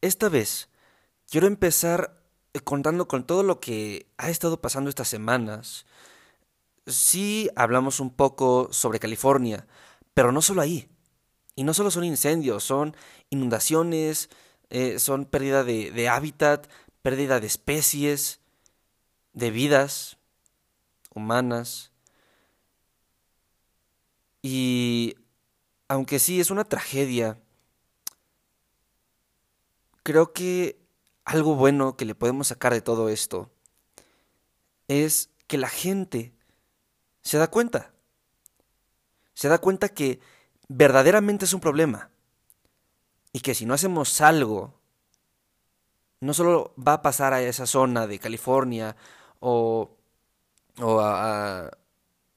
esta vez quiero empezar eh, contando con todo lo que ha estado pasando estas semanas. Sí hablamos un poco sobre California, pero no solo ahí. Y no solo son incendios, son inundaciones, eh, son pérdida de, de hábitat, pérdida de especies, de vidas humanas. Y aunque sí es una tragedia, creo que algo bueno que le podemos sacar de todo esto es que la gente se da cuenta. Se da cuenta que verdaderamente es un problema. Y que si no hacemos algo, no solo va a pasar a esa zona de California o, o a,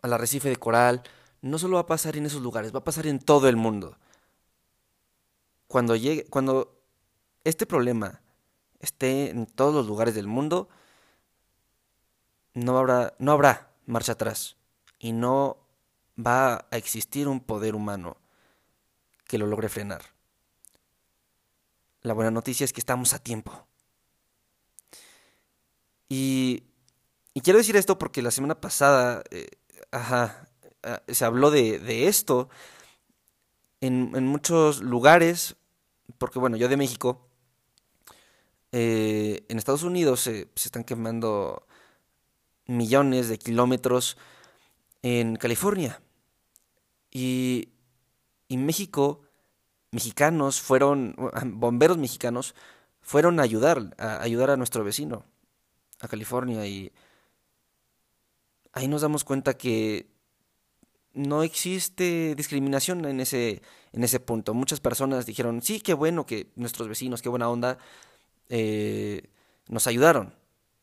al arrecife de coral, no solo va a pasar en esos lugares, va a pasar en todo el mundo. Cuando llegue, cuando este problema esté en todos los lugares del mundo, no habrá, no habrá marcha atrás y no va a existir un poder humano que lo logre frenar. La buena noticia es que estamos a tiempo. Y, y quiero decir esto porque la semana pasada eh, eh, se habló de, esto en, muchos lugares, porque bueno, yo de México, eh, en Estados Unidos se, están quemando millones de kilómetros en California. Y, y México, mexicanos fueron, bomberos mexicanos, fueron a ayudar, a ayudar a nuestro vecino, a California. Y ahí nos damos cuenta que no existe discriminación en ese, en ese punto. Muchas personas dijeron, sí, qué bueno que nuestros vecinos, qué buena onda, eh, nos ayudaron.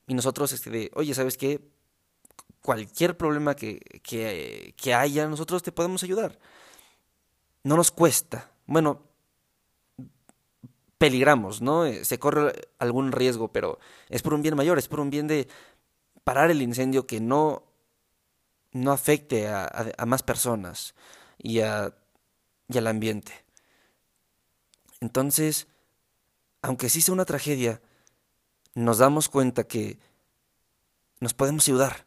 Y nosotros, este, de, oye, ¿sabes qué? Cualquier problema que, que, que haya, nosotros te podemos ayudar. No nos cuesta. Bueno, peligramos, ¿no? Eh, se corre algún riesgo, pero es por un bien mayor, es por un bien de parar el incendio que no, no afecte a, a, a más personas y, a, y al ambiente. Entonces, aunque sí sea una tragedia, nos damos cuenta que nos podemos ayudar.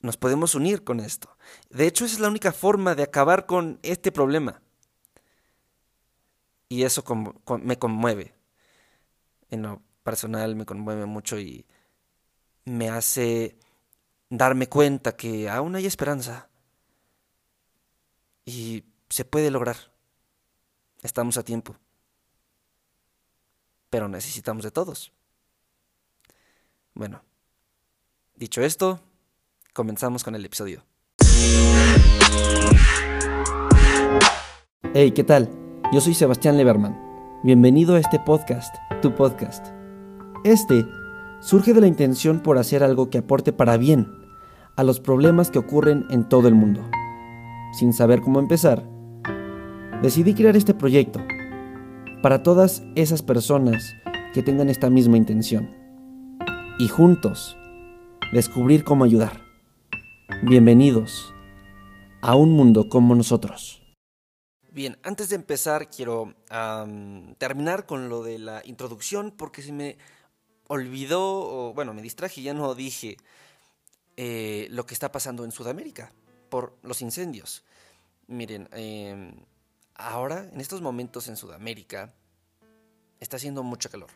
Nos podemos unir con esto. De hecho, esa es la única forma de acabar con este problema. Y eso me conmueve. En lo personal me conmueve mucho y me hace darme cuenta que aún hay esperanza. Y se puede lograr. Estamos a tiempo pero necesitamos de todos. Bueno, dicho esto, comenzamos con el episodio. Hey, ¿qué tal? Yo soy Sebastián Leberman. Bienvenido a este podcast, tu podcast. Este surge de la intención por hacer algo que aporte para bien a los problemas que ocurren en todo el mundo. Sin saber cómo empezar, decidí crear este proyecto para todas esas personas que tengan esta misma intención. Y juntos, descubrir cómo ayudar. Bienvenidos a un mundo como nosotros. Bien, antes de empezar quiero terminar con lo de la introducción porque se me olvidó, o bueno, me distraje ya no dije eh, lo que está pasando en Sudamérica por los incendios. Miren, eh, Ahora, en estos momentos en Sudamérica, está haciendo mucho calor.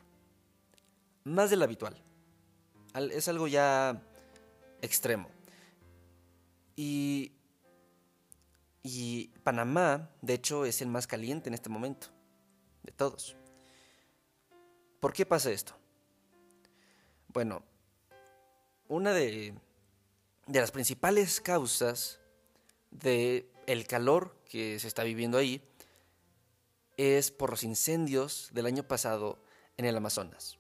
Más del habitual. Es algo ya extremo. Y, Panamá, de hecho, es el más caliente en este momento. De todos. ¿Por qué pasa esto? Bueno, una de, de las principales causas de el calor que se está viviendo ahí es por los incendios del año pasado en el Amazonas.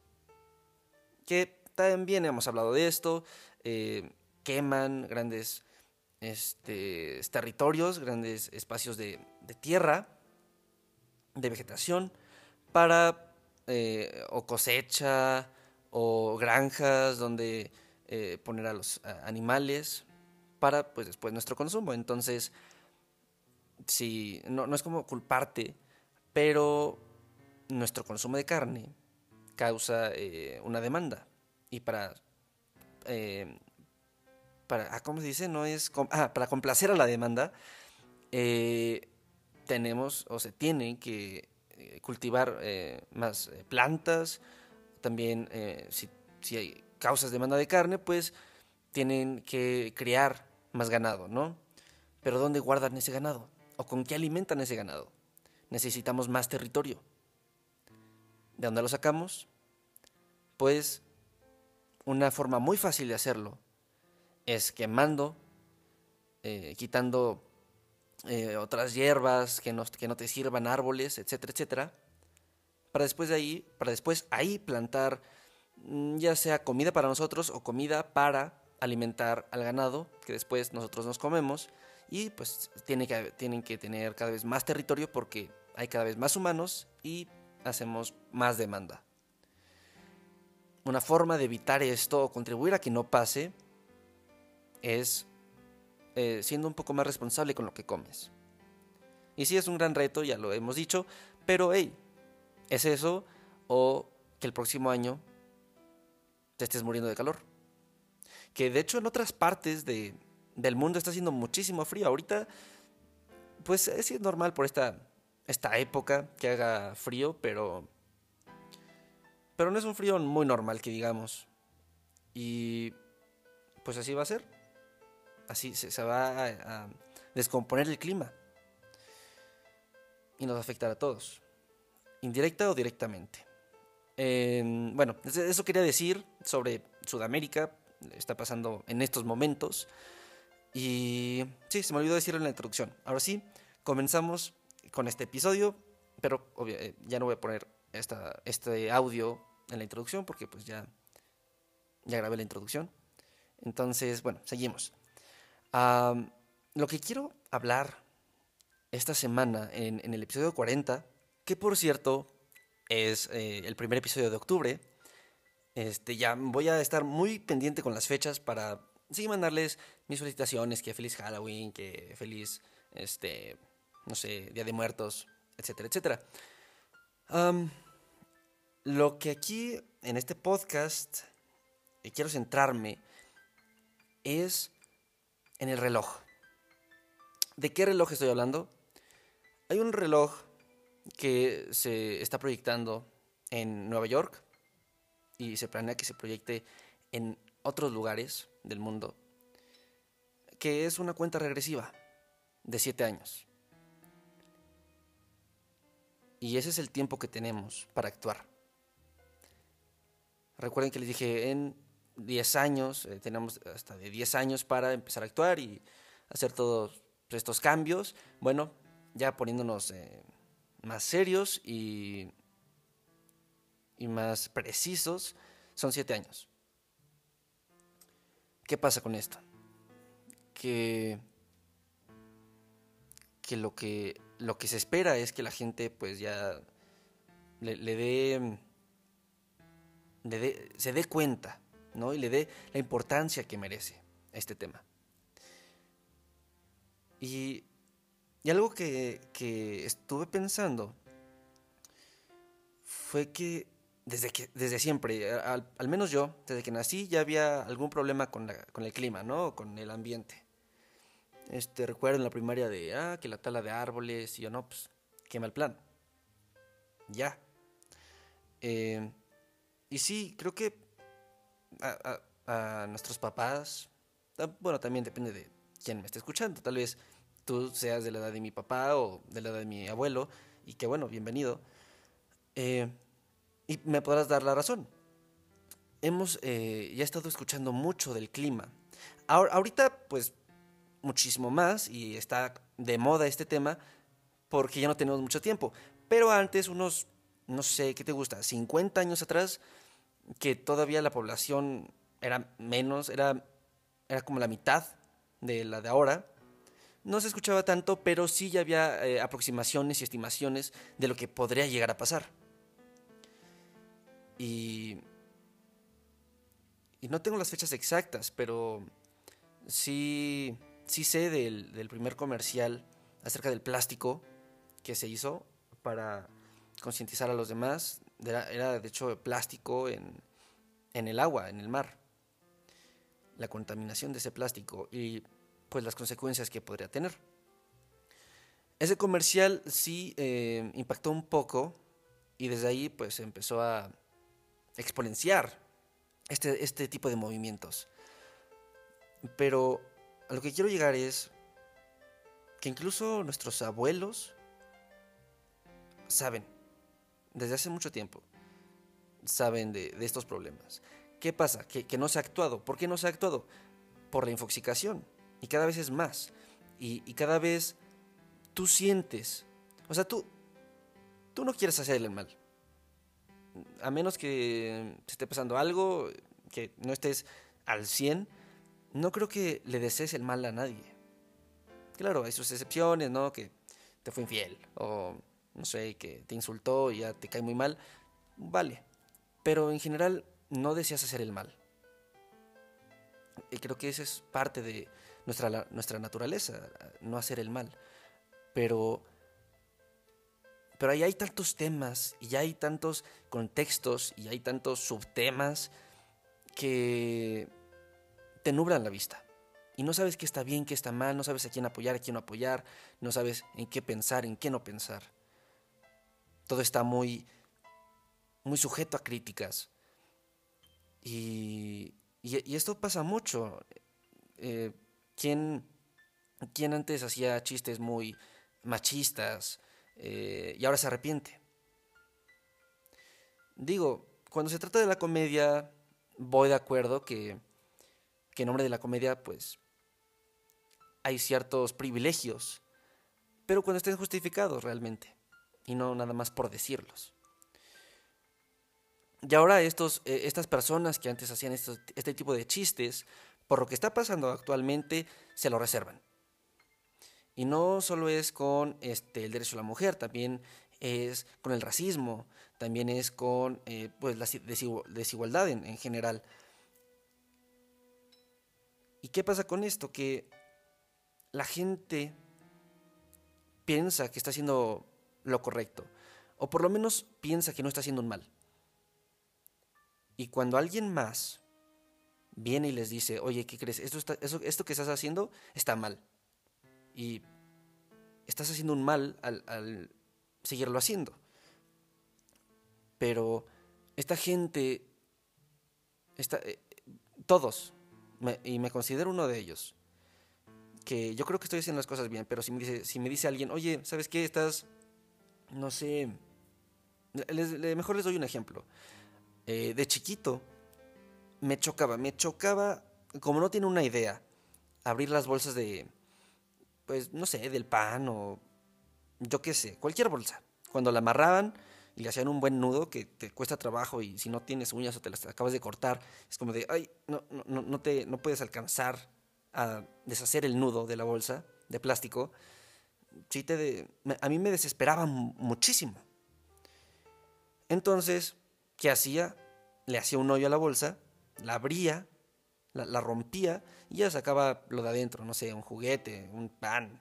Que también hemos hablado de esto, eh, queman grandes este, territorios, grandes espacios de, de, tierra, de vegetación, para eh, o cosecha o granjas donde eh, poner a los animales para pues después nuestro consumo. Entonces, si no, no es como culparte pero nuestro consumo de carne causa eh, una demanda. Y para, eh, para ah, ¿cómo se dice? No es, ah, para complacer a la demanda, eh, tenemos o se tienen que cultivar más plantas. También, si, si hay causas de demanda de carne, pues tienen que criar más ganado, ¿no? Pero ¿dónde guardan ese ganado? ¿O con qué alimentan ese ganado? Necesitamos más territorio. ¿De dónde lo sacamos? Pues una forma muy fácil de hacerlo es quemando, eh, quitando eh, otras hierbas que no, que no te sirvan, árboles, etcétera, etcétera, para después de ahí, para después ahí plantar mm, ya sea comida para nosotros o comida para alimentar al ganado que después nosotros nos comemos y pues que, tienen que tener cada vez más territorio porque hay cada vez más humanos y hacemos más demanda. Una forma de evitar esto o contribuir a que no pase es eh, siendo un poco más responsable con lo que comes. Y sí es un gran reto, ya lo hemos dicho, pero hey, es eso o que el próximo año te estés muriendo de calor que de hecho en otras partes de, del mundo está haciendo muchísimo frío. Ahorita, pues es normal por esta, esta época que haga frío, pero, pero no es un frío muy normal que digamos. Y pues así va a ser. Así se, va a, descomponer el clima. Y nos afectará a todos. Indirecta o directamente. bueno, eso quería decir sobre Sudamérica, está pasando en estos momentos. Y sí, se me olvidó decirlo en la introducción. Ahora sí, comenzamos con este episodio, pero eh, ya no voy a poner esta, este audio en la introducción porque pues ya, ya grabé la introducción. Entonces, bueno, seguimos. lo que quiero hablar esta semana en, en, el episodio 40, que por cierto es eh, el primer episodio de octubre, este, ya voy a estar muy pendiente con las fechas para sí mandarles mis felicitaciones, que feliz Halloween, que feliz, este, no sé, Día de Muertos, etcétera, etcétera. lo que aquí en este podcast eh, quiero centrarme es en el reloj. ¿De qué reloj estoy hablando? Hay un reloj que se está proyectando en Nueva York, y se planea que se proyecte en otros lugares del mundo, que es una cuenta regresiva de 7 años. Y ese es el tiempo que tenemos para actuar. Recuerden que les dije, en 10 años, eh, tenemos hasta de 10 años para empezar a actuar y hacer todos estos cambios. Bueno, ya poniéndonos eh, más serios y y más precisos, son siete años. ¿Qué pasa con esto? Que, lo, que lo que se espera es que la gente pues ya le, dé, se dé cuenta, ¿no? Y le dé la importancia que merece este tema. Y, algo que, que estuve pensando fue que desde, que, desde siempre, eh, al, menos yo, desde que nací ya había algún problema con, con el clima, ¿no? Con el ambiente. Este, recuerdo en la primaria de, ah, que la tala de árboles, y yo, no, pues, qué mal plan. Ya. Eh, y sí, creo que a, nuestros papás, bueno, también depende de quién me esté escuchando, tal vez tú seas de la edad de mi papá o de la edad de mi abuelo, y que bueno, bienvenido. Eh, y me podrás dar la razón. Hemos eh, ya estado escuchando mucho del clima. ahorita, pues, muchísimo más y está de moda este tema porque ya no tenemos mucho tiempo. Pero antes, unos, no sé, ¿qué te gusta? 50 años atrás, que todavía la población era menos, era, era como la mitad de la de ahora. No se escuchaba tanto, pero sí ya había eh, aproximaciones y estimaciones de lo que podría llegar a pasar. Y, y no tengo las fechas exactas, pero sí, sí sé del, primer comercial acerca del plástico que se hizo para concientizar a los demás. Era, de hecho plástico en, en el agua, en el mar. La contaminación de ese plástico y pues las consecuencias que podría tener. Ese comercial sí eh, impactó un poco y desde ahí pues empezó a exponenciar este, este tipo de movimientos. Pero a lo que quiero llegar es que incluso nuestros abuelos saben, desde hace mucho tiempo, saben de, estos problemas. ¿Qué pasa? Que, no se ha actuado. ¿Por qué no se ha actuado? Por la infoxicación. Y cada vez es más. Y, cada vez tú sientes. O sea, tú, tú no quieres hacerle el mal. A menos que te esté pasando algo, que no estés al 100, no creo que le desees el mal a nadie. Claro, hay sus excepciones, ¿no? Que te fue infiel o no sé, que te insultó y ya te cae muy mal. Vale. Pero en general no deseas hacer el mal. Y creo que esa es parte de nuestra, nuestra naturaleza, no hacer el mal. Pero, pero ahí hay tantos temas y hay tantos contextos y hay tantos subtemas que te nublan la vista. Y no sabes qué está bien, qué está mal, no sabes a quién apoyar, a quién no apoyar, no sabes en qué pensar, en qué no pensar. Todo está muy, muy sujeto a críticas. Y, y, esto pasa mucho. Eh, ¿quién, ¿quién, antes hacía chistes muy machistas eh, y ahora se arrepiente? Digo, cuando se trata de la comedia, voy de acuerdo que que en nombre de la comedia, pues, hay ciertos privilegios, pero cuando estén justificados realmente, y no nada más por decirlos. Y ahora estos, eh, estas personas que antes hacían este tipo de chistes, por lo que está pasando actualmente, se lo reservan. Y no solo es con este, el derecho a la mujer, también es con el racismo, también es con eh, pues, la desigualdad en general. ¿Y qué pasa con esto? Que la gente piensa que está haciendo lo correcto, o por lo menos piensa que no está haciendo un mal. Y cuando alguien más viene y les dice, oye, ¿qué crees? Esto, esto que estás haciendo está mal. Y estás haciendo un mal al, seguirlo haciendo. Pero esta gente, eh, todos, y me considero uno de ellos, que yo creo que estoy haciendo las cosas bien, pero si me dice, si me dice alguien, oye, ¿sabes qué? Estás, no sé, mejor les doy un ejemplo. Eh, de chiquito me chocaba, me chocaba, como no tiene una idea, abrir las bolsas de, pues, no sé, del pan o yo qué sé, cualquier bolsa. Cuando la amarraban, y le hacían un buen nudo que te cuesta trabajo y si no tienes uñas o te las acabas de cortar, es como de, ay, no, no, no, te, no puedes alcanzar a deshacer el nudo de la bolsa de plástico. Sí te a mí me desesperaba muchísimo. Entonces, ¿qué hacía? Le hacía un hoyo a la bolsa, la abría, la, la rompía y ya sacaba lo de adentro, no sé, un juguete, un pan,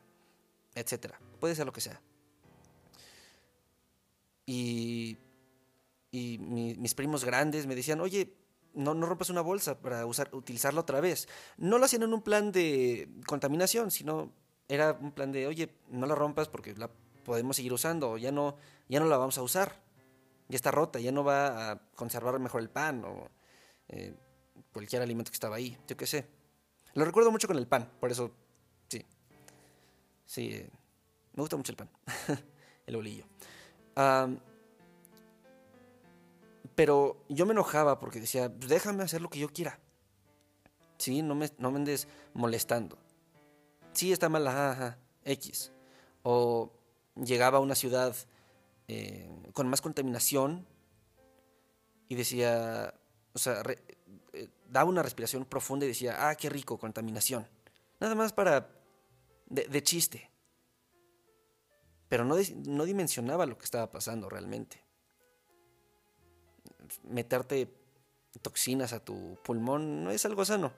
etc. Puede ser lo que sea. Y, y mis primos grandes me decían, oye, no, no rompas una bolsa para usar, utilizarla otra vez. No lo hacían en un plan de contaminación, sino era un plan de, oye, no la rompas porque la podemos seguir usando, ya no, ya no la vamos a usar, ya está rota, ya no va a conservar mejor el pan o eh, cualquier alimento que estaba ahí, yo qué sé. Lo recuerdo mucho con el pan, por eso, sí. Sí, eh, me gusta mucho el pan, el bolillo pero yo me enojaba porque decía, pues déjame hacer lo que yo quiera. Sí, no me, no me andes molestando. Sí, está mal, ajá, X. O llegaba a una ciudad eh, con más contaminación y decía, o sea, eh, daba una respiración profunda y decía, ah, qué rico, contaminación. Nada más para, de chiste pero no, no dimensionaba lo que estaba pasando realmente. Meterte toxinas a tu pulmón no es algo sano.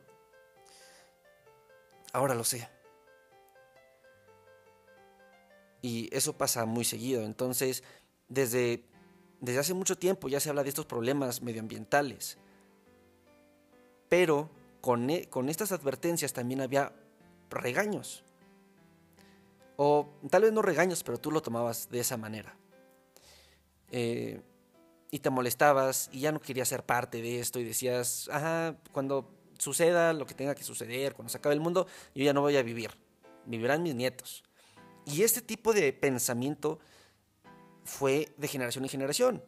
Ahora lo sé. Y eso pasa muy seguido. Entonces, desde desde hace mucho tiempo ya se habla de estos problemas medioambientales. Pero con, e, con estas advertencias también había regaños. O tal vez no regaños, pero tú lo tomabas de esa manera. Eh, y te molestabas y ya no querías ser parte de esto y decías, ajá, cuando suceda lo que tenga que suceder, cuando se acabe el mundo, yo ya no voy a vivir, vivirán mis nietos. Y este tipo de pensamiento fue de generación en generación.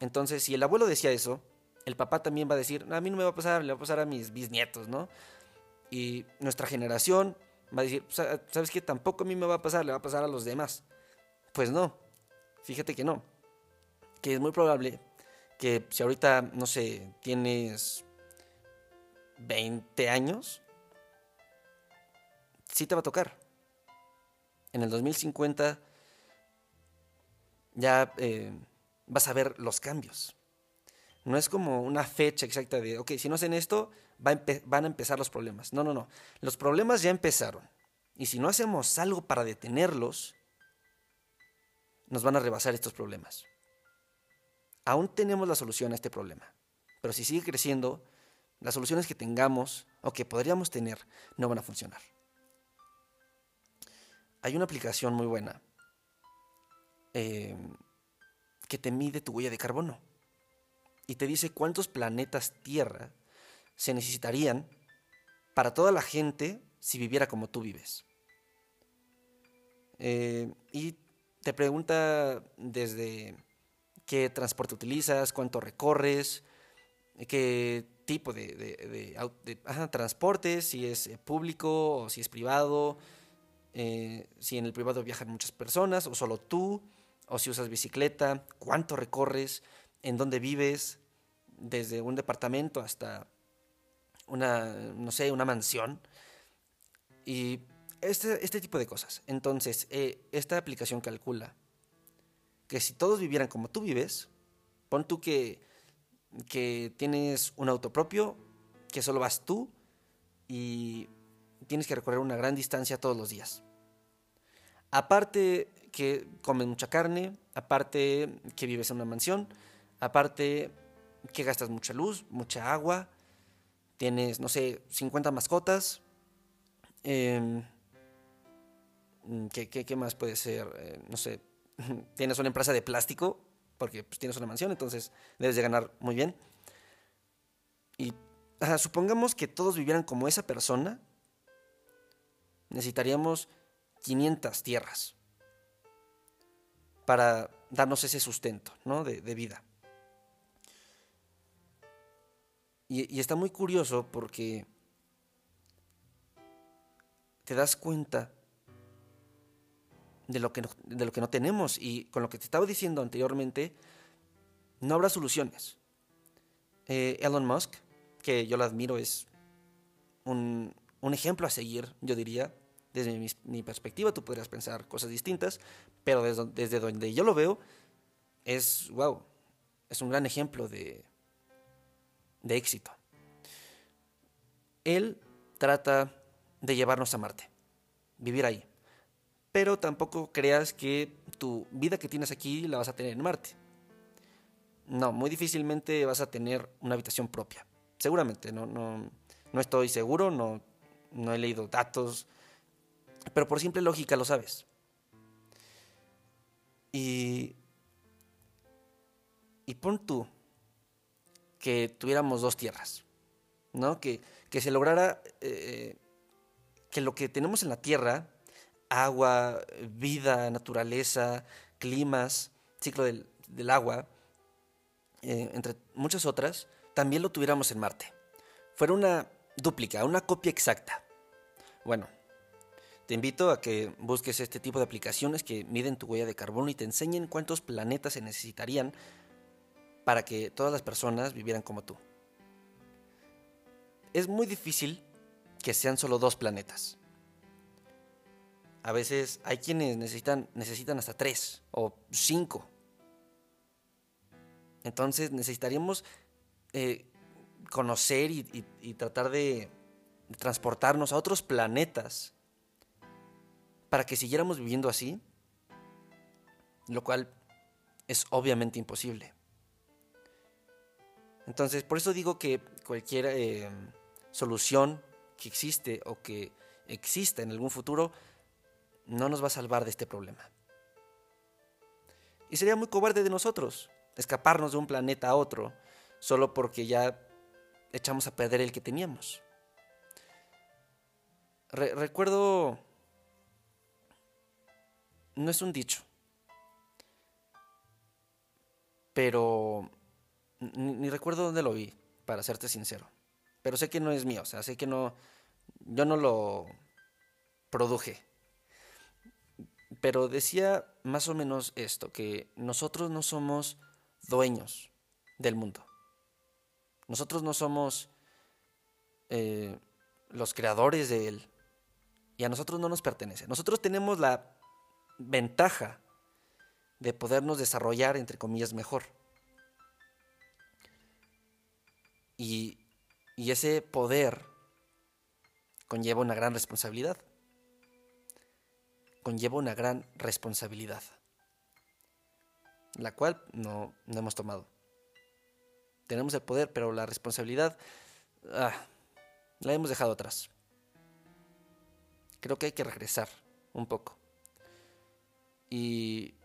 Entonces, si el abuelo decía eso, el papá también va a decir, a mí no me va a pasar, le va a pasar a mis bisnietos, ¿no? Y nuestra generación va a decir, ¿sabes qué? Tampoco a mí me va a pasar, le va a pasar a los demás. Pues no, fíjate que no. Que es muy probable que si ahorita, no sé, tienes 20 años, sí te va a tocar. En el 2050 ya eh, vas a ver los cambios. No es como una fecha exacta de, ok, si no hacen esto, van a empezar los problemas. No, no, no. Los problemas ya empezaron. Y si no hacemos algo para detenerlos, nos van a rebasar estos problemas. Aún tenemos la solución a este problema. Pero si sigue creciendo, las soluciones que tengamos o que podríamos tener no van a funcionar. Hay una aplicación muy buena eh, que te mide tu huella de carbono y te dice cuántos planetas Tierra se necesitarían para toda la gente si viviera como tú vives. Eh, y te pregunta desde qué transporte utilizas, cuánto recorres, qué tipo de, transporte, si es eh, público o si es privado, eh, si en el privado viajan muchas personas o solo tú, o si usas bicicleta, cuánto recorres, en dónde vives, desde un departamento hasta una, no sé, una mansión. Y este, este tipo de cosas. Entonces, eh, esta aplicación calcula que si todos vivieran como tú vives, pon tú que, que tienes un auto propio, que solo vas tú y tienes que recorrer una gran distancia todos los días. Aparte que comes mucha carne, aparte que vives en una mansión, aparte que gastas mucha luz, mucha agua, tienes, no sé, 50 mascotas. Em, ¿qué, más puede ser? Eh, no sé, tienes una empresa de plástico, porque pues, tienes una mansión, entonces debes de ganar muy bien. Y supongamos que todos vivieran como esa persona, necesitaríamos 500 tierras para darnos ese sustento ¿no? de, vida. Y, está muy curioso porque te das cuenta de lo, que no, de lo que no tenemos y con lo que te estaba diciendo anteriormente, no habrá soluciones. Eh, Elon Musk, que yo lo admiro, es un, un ejemplo a seguir, yo diría, desde mi, perspectiva tú podrías pensar cosas distintas, pero desde, donde yo lo veo, es, wow, es un gran ejemplo de, de éxito. Él trata de llevarnos a Marte, vivir ahí. Pero tampoco creas que tu vida que tienes aquí la vas a tener en Marte. No, muy difícilmente vas a tener una habitación propia. Seguramente, no, no, no estoy seguro, no, no he leído datos pero por simple lógica lo sabes. Y, y pon tú que tuviéramos dos tierras, ¿no? Que, que se lograra eh, que lo que tenemos en la tierra, agua, vida, naturaleza, climas, ciclo del, agua, eh, entre muchas otras, también lo tuviéramos en Marte. Fuera una dúplica, una copia exacta. Bueno, te invito a que busques este tipo de aplicaciones que miden tu huella de carbono y te enseñen cuántos planetas se necesitarían para que todas las personas vivieran como tú. Es muy difícil que sean solo dos planetas. A veces hay quienes necesitan, necesitan hasta tres o cinco. Entonces necesitaríamos eh, conocer y, tratar de transportarnos a otros planetas para que siguiéramos viviendo así, lo cual es obviamente imposible. Entonces, por eso digo que cualquier eh, solución que existe o que exista en algún futuro no nos va a salvar de este problema. Y sería muy cobarde de nosotros escaparnos de un planeta a otro solo porque ya echamos a perder el que teníamos. recuerdo... No es un dicho, pero ni, recuerdo dónde lo vi, para serte sincero. Pero sé que no es mío, o sea, sé que no, yo no lo produje. Pero decía más o menos esto, que nosotros no somos dueños del mundo. Nosotros no somos eh, los creadores de él. Y a nosotros no nos pertenece. Nosotros tenemos la ventaja de podernos desarrollar, entre comillas, mejor. Y, ese poder conlleva una gran responsabilidad. Conlleva una gran responsabilidad. La cual no, no hemos tomado. Tenemos el poder, pero la responsabilidad ah, la hemos dejado atrás. Creo que hay que regresar un poco. Y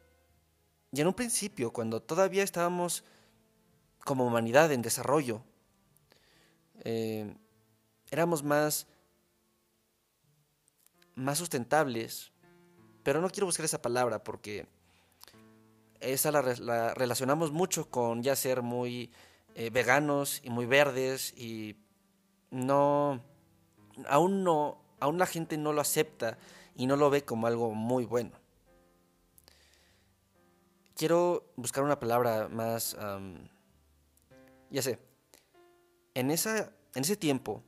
y en un principio, cuando todavía estábamos como humanidad en desarrollo, eh, éramos más, más sustentables, pero no quiero buscar esa palabra porque esa la, relacionamos mucho con ya ser muy eh, veganos y muy verdes y no, aún no, aún la gente no lo acepta y no lo ve como algo muy bueno. Quiero buscar una palabra más... ya sé, en, esa, en ese tiempo,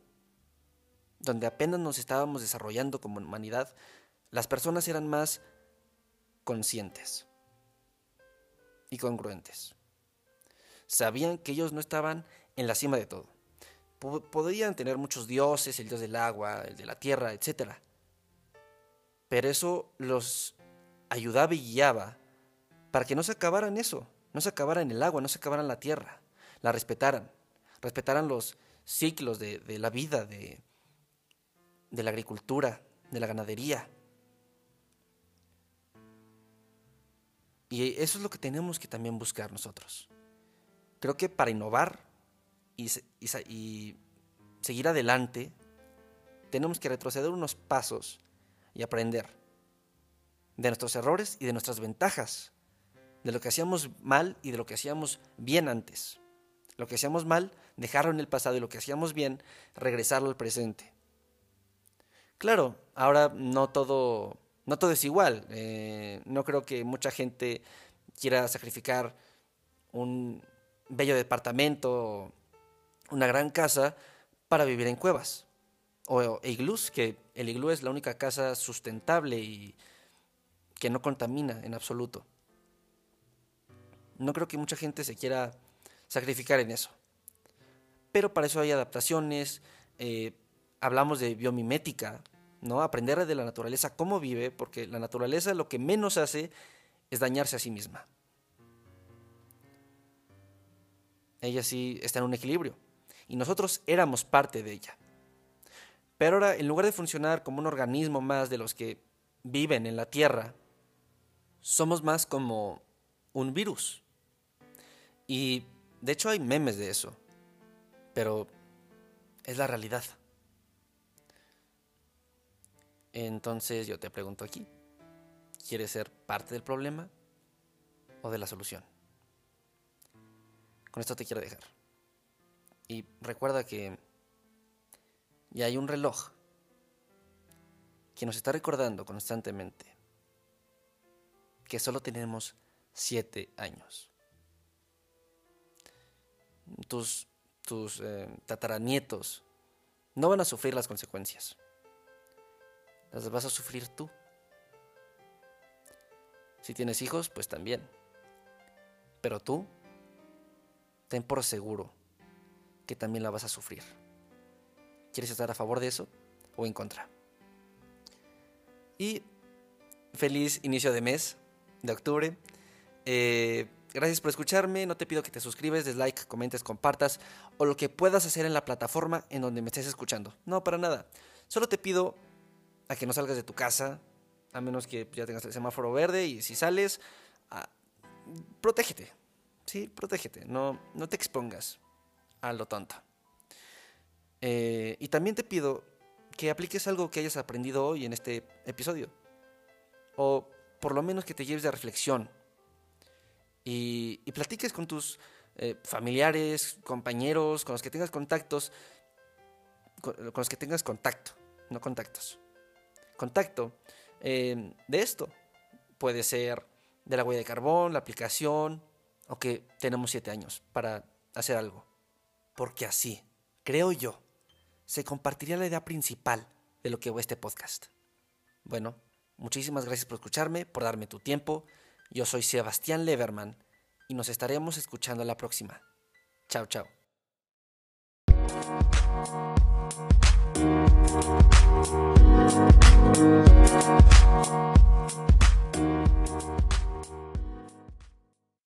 donde apenas nos estábamos desarrollando como humanidad, las personas eran más conscientes y congruentes. Sabían que ellos no estaban en la cima de todo. podrían tener muchos dioses, el dios del agua, el de la tierra, etc. Pero eso los ayudaba y guiaba para que no se acabara en eso, no se acabara en el agua, no se acabara en la tierra, la respetaran, respetaran los ciclos de, la vida, de, la agricultura, de la ganadería. Y eso es lo que tenemos que también buscar nosotros. Creo que para innovar y, seguir adelante, tenemos que retroceder unos pasos y aprender de nuestros errores y de nuestras ventajas de lo que hacíamos mal y de lo que hacíamos bien antes. Lo que hacíamos mal, dejarlo en el pasado y lo que hacíamos bien, regresarlo al presente. Claro, ahora no todo, no todo es igual. Eh, no creo que mucha gente quiera sacrificar un bello departamento, una gran casa, para vivir en cuevas. O iglús, que el iglú es la única casa sustentable y que no contamina en absoluto. No creo que mucha gente se quiera sacrificar en eso. Pero para eso hay adaptaciones, eh, hablamos de biomimética, ¿no? Aprender de la naturaleza cómo vive, porque la naturaleza lo que menos hace es dañarse a sí misma. Ella sí está en un equilibrio. Y nosotros éramos parte de ella. Pero ahora, en lugar de funcionar como un organismo más de los que viven en la Tierra, somos más como un virus. Y de hecho hay memes de eso, pero es la realidad. Entonces yo te pregunto aquí, ¿quieres ser parte del problema o de la solución? Con esto te quiero dejar. Y recuerda que ya hay un reloj que nos está recordando constantemente que solo tenemos siete años tus, tus eh, tataranietos no van a sufrir las consecuencias. Las vas a sufrir tú. Si tienes hijos, pues también. Pero tú, ten por seguro que también la vas a sufrir. ¿Quieres estar a favor de eso o en contra? Y feliz inicio de mes de octubre. Eh, Gracias por escucharme. No te pido que te suscribes, des like, comentes, compartas o lo que puedas hacer en la plataforma en donde me estés escuchando. No, para nada. Solo te pido a que no salgas de tu casa, a menos que ya tengas el semáforo verde y si sales, ah, protégete. Sí, protégete. No, no te expongas a lo tonto. Eh, y también te pido que apliques algo que hayas aprendido hoy en este episodio. O por lo menos que te lleves de reflexión. Y, platiques con tus eh, familiares, compañeros, con los que tengas contactos. Con, los que tengas contacto, no contactos. Contacto eh, de esto. Puede ser de la huella de carbón, la aplicación, o que tenemos siete años para hacer algo. Porque así, creo yo, se compartiría la idea principal de lo que fue este podcast. Bueno, muchísimas gracias por escucharme, por darme tu tiempo. Yo soy Sebastián Leverman y nos estaremos escuchando la próxima. Chao, chao.